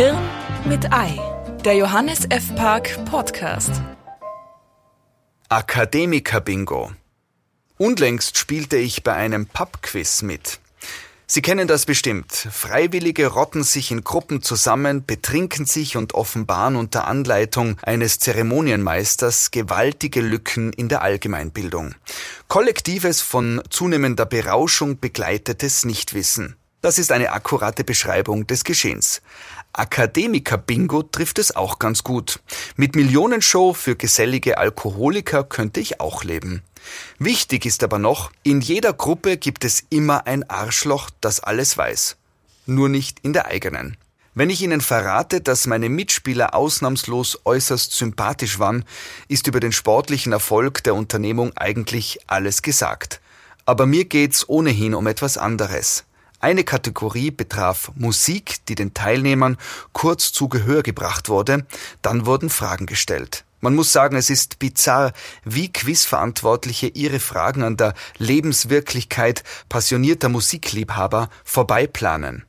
Hirn mit Ei, der Johannes F. Park Podcast. Akademiker-Bingo. Unlängst spielte ich bei einem Pub-Quiz mit. Sie kennen das bestimmt. Freiwillige rotten sich in Gruppen zusammen, betrinken sich und offenbaren unter Anleitung eines Zeremonienmeisters gewaltige Lücken in der Allgemeinbildung. Kollektives von zunehmender Berauschung begleitetes Nichtwissen. Das ist eine akkurate Beschreibung des Geschehens. Akademiker-Bingo trifft es auch ganz gut. Mit Millionenshow für gesellige Alkoholiker könnte ich auch leben. Wichtig ist aber noch, in jeder Gruppe gibt es immer ein Arschloch, das alles weiß. Nur nicht in der eigenen. Wenn ich Ihnen verrate, dass meine Mitspieler ausnahmslos äußerst sympathisch waren, ist über den sportlichen Erfolg der Unternehmung eigentlich alles gesagt. Aber mir geht's ohnehin um etwas anderes. Eine Kategorie betraf Musik, die den Teilnehmern kurz zu Gehör gebracht wurde, dann wurden Fragen gestellt. Man muss sagen, es ist bizarr, wie Quizverantwortliche ihre Fragen an der Lebenswirklichkeit passionierter Musikliebhaber vorbeiplanen.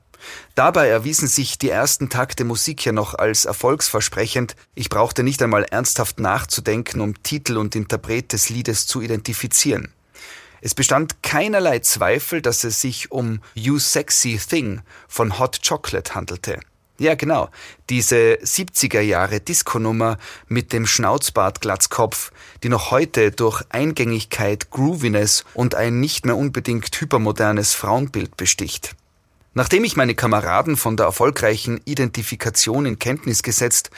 Dabei erwiesen sich die ersten Takte Musik ja noch als erfolgsversprechend. Ich brauchte nicht einmal ernsthaft nachzudenken, um Titel und Interpret des Liedes zu identifizieren. Es bestand keinerlei Zweifel, dass es sich um You Sexy Thing von Hot Chocolate handelte. Ja, genau. Diese 70er Jahre Disco-Nummer mit dem Schnauzbart-Glatzkopf, die noch heute durch Eingängigkeit, Grooviness und ein nicht mehr unbedingt hypermodernes Frauenbild besticht. Nachdem ich meine Kameraden von der erfolgreichen Identifikation in Kenntnis gesetzt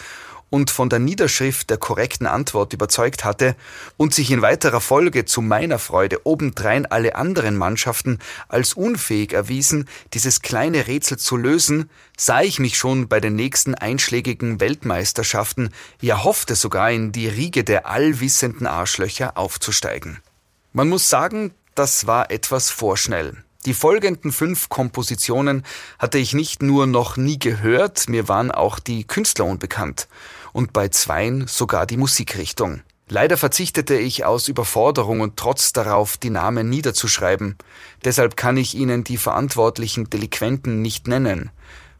und von der Niederschrift der korrekten Antwort überzeugt hatte und sich in weiterer Folge zu meiner Freude obendrein alle anderen Mannschaften als unfähig erwiesen, dieses kleine Rätsel zu lösen, sah ich mich schon bei den nächsten einschlägigen Weltmeisterschaften, ja hoffte sogar in die Riege der allwissenden Arschlöcher aufzusteigen. Man muss sagen, das war etwas vorschnell. Die folgenden fünf Kompositionen hatte ich nicht nur noch nie gehört, mir waren auch die Künstler unbekannt und bei zweien sogar die Musikrichtung. Leider verzichtete ich aus Überforderung und Trotz darauf, die Namen niederzuschreiben. Deshalb kann ich Ihnen die verantwortlichen Delinquenten nicht nennen.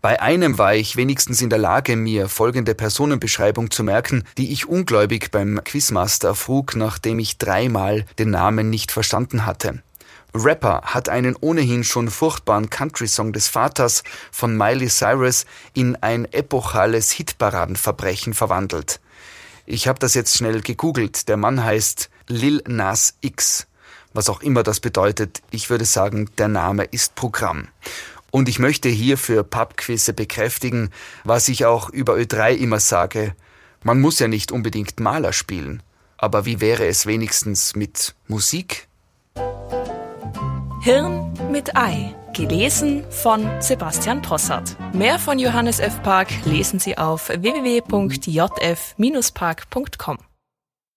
Bei einem war ich wenigstens in der Lage, mir folgende Personenbeschreibung zu merken, die ich ungläubig beim Quizmaster erfrug, nachdem ich dreimal den Namen nicht verstanden hatte. Rapper hat einen ohnehin schon furchtbaren Country-Song des Vaters von Miley Cyrus in ein epochales Hitparadenverbrechen verwandelt. Ich habe das jetzt schnell gegoogelt. Der Mann heißt Lil Nas X. Was auch immer das bedeutet, ich würde sagen, der Name ist Programm. Und ich möchte hier für Pubquizze bekräftigen, was ich auch über Ö3 immer sage. Man muss ja nicht unbedingt Maler spielen. Aber wie wäre es wenigstens mit Musik? Hirn mit Ei. Gelesen von Sebastian Possart. Mehr von Johannes F. Park lesen Sie auf www.jf-park.com.